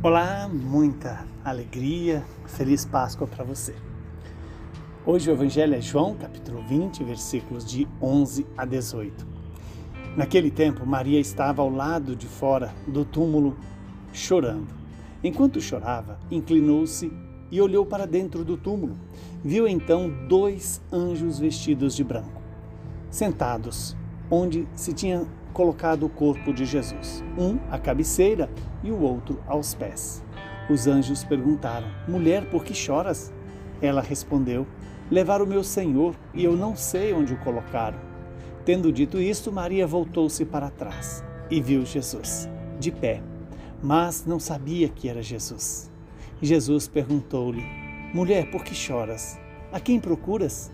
Olá, muita alegria, feliz Páscoa para você. Hoje o Evangelho é João, capítulo 20, versículos de 11 a 18. Naquele tempo, Maria estava ao lado de fora do túmulo, chorando. Enquanto chorava, inclinou-se e olhou para dentro do túmulo. Viu então dois anjos vestidos de branco, sentados onde se tinha colocado o corpo de Jesus, um à cabeceira e o outro aos pés. Os anjos perguntaram: Mulher, por que choras? Ela respondeu: Levaram o meu Senhor e eu não sei onde o colocaram. Tendo dito isto, Maria voltou-se para trás e viu Jesus, de pé, mas não sabia que era Jesus. Jesus perguntou-lhe: Mulher, por que choras? A quem procuras?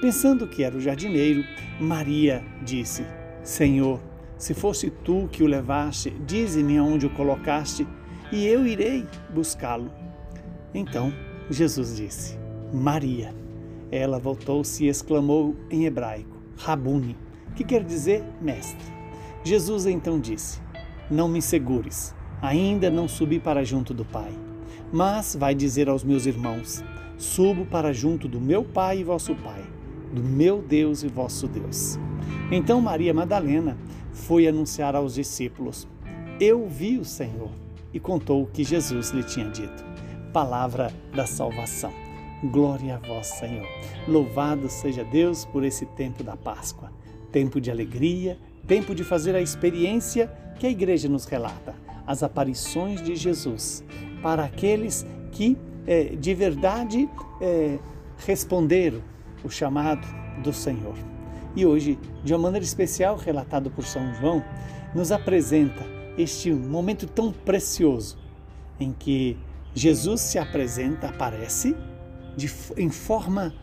Pensando que era o jardineiro, Maria disse: Senhor, se fosse tu que o levaste, dize-me aonde o colocaste, e eu irei buscá-lo. Então Jesus disse: Maria. Ela voltou-se e exclamou em hebraico: Rabuni, que quer dizer mestre. Jesus então disse: Não me segures, ainda não subi para junto do Pai. Mas vai dizer aos meus irmãos: Subo para junto do meu Pai e vosso Pai, do meu Deus e vosso Deus. Então Maria Madalena foi anunciar aos discípulos: Eu vi o Senhor, e contou o que Jesus lhe tinha dito. Palavra da salvação. Glória a vós, Senhor. Louvado seja Deus por esse tempo da Páscoa, tempo de alegria, tempo de fazer a experiência que a igreja nos relata, as aparições de Jesus, para aqueles que é, de verdade é, responderam o chamado do Senhor. E hoje, de uma maneira especial, relatado por São João, nos apresenta este momento tão precioso em que Jesus se apresenta, aparece de, em forma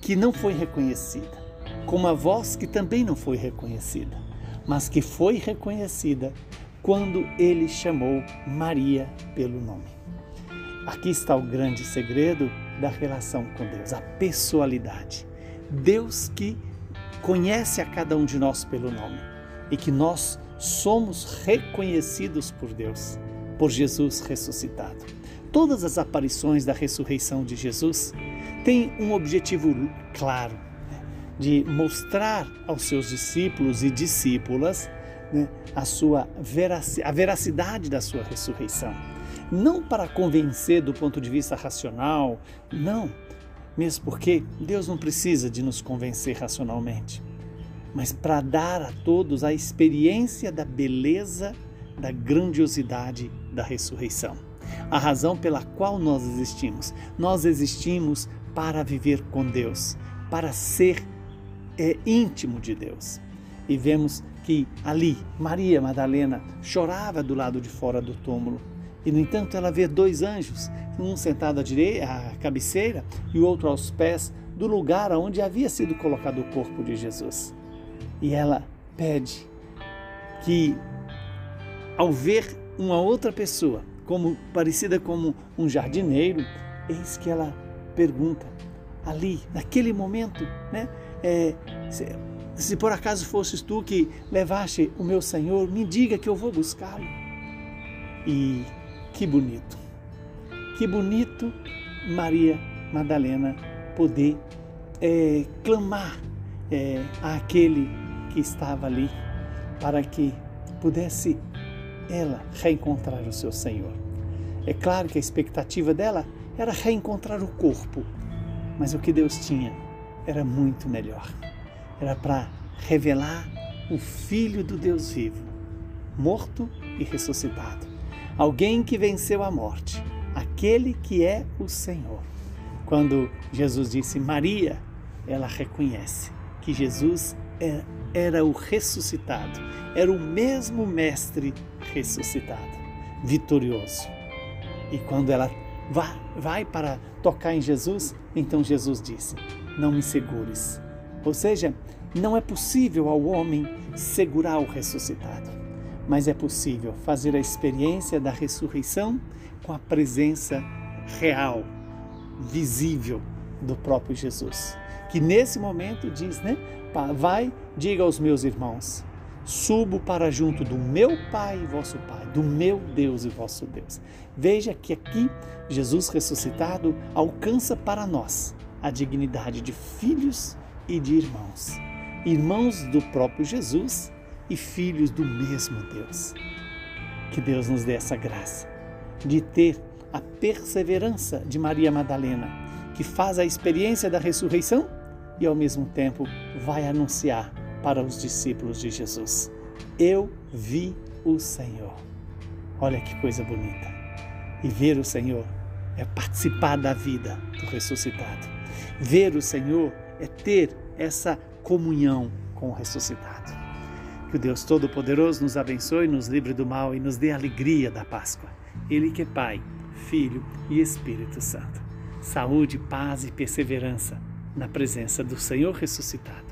que não foi reconhecida, com uma voz que também não foi reconhecida, mas que foi reconhecida quando ele chamou Maria pelo nome. Aqui está o grande segredo da relação com Deus, a pessoalidade. Deus que conhece a cada um de nós pelo nome e que nós somos reconhecidos por Deus, por Jesus ressuscitado. Todas as aparições da ressurreição de Jesus têm um objetivo claro, né, de mostrar aos seus discípulos e discípulas né, a sua a veracidade da sua ressurreição. Não para convencer do ponto de vista racional, não, mesmo porque Deus não precisa de nos convencer racionalmente, mas para dar a todos a experiência da beleza, da grandiosidade da ressurreição. A razão pela qual nós existimos. Nós existimos para viver com Deus, para ser é, íntimo de Deus. E vemos que ali Maria Madalena chorava do lado de fora do túmulo. E no entanto ela vê dois anjos um sentado à, direita, à cabeceira e o outro aos pés do lugar onde havia sido colocado o corpo de Jesus. E ela pede que, ao ver uma outra pessoa, como parecida como um jardineiro, eis que ela pergunta ali, naquele momento, né? É, se, se por acaso fosses tu que levaste o meu Senhor, me diga que eu vou buscá-lo. E que bonito. Que bonito Maria Madalena poder é, clamar é, àquele que estava ali para que pudesse ela reencontrar o seu Senhor. É claro que a expectativa dela era reencontrar o corpo, mas o que Deus tinha era muito melhor. Era para revelar o Filho do Deus vivo, morto e ressuscitado. Alguém que venceu a morte aquele que é o Senhor. Quando Jesus disse Maria, ela reconhece que Jesus é, era o ressuscitado, era o mesmo Mestre ressuscitado, vitorioso. E quando ela vai, vai para tocar em Jesus, então Jesus disse: Não me segures. Ou seja, não é possível ao homem segurar o ressuscitado mas é possível fazer a experiência da ressurreição com a presença real, visível do próprio Jesus. Que nesse momento diz, né? Vai, diga aos meus irmãos: subo para junto do meu Pai e vosso Pai, do meu Deus e vosso Deus. Veja que aqui Jesus ressuscitado alcança para nós a dignidade de filhos e de irmãos, irmãos do próprio Jesus e filhos do mesmo Deus. Que Deus nos dê essa graça de ter a perseverança de Maria Madalena, que faz a experiência da ressurreição e ao mesmo tempo vai anunciar para os discípulos de Jesus. Eu vi o Senhor. Olha que coisa bonita. E ver o Senhor é participar da vida do ressuscitado. Ver o Senhor é ter essa comunhão com o ressuscitado. Que o Deus Todo-Poderoso nos abençoe, nos livre do mal e nos dê a alegria da Páscoa. Ele que é Pai, Filho e Espírito Santo. Saúde, paz e perseverança na presença do Senhor ressuscitado.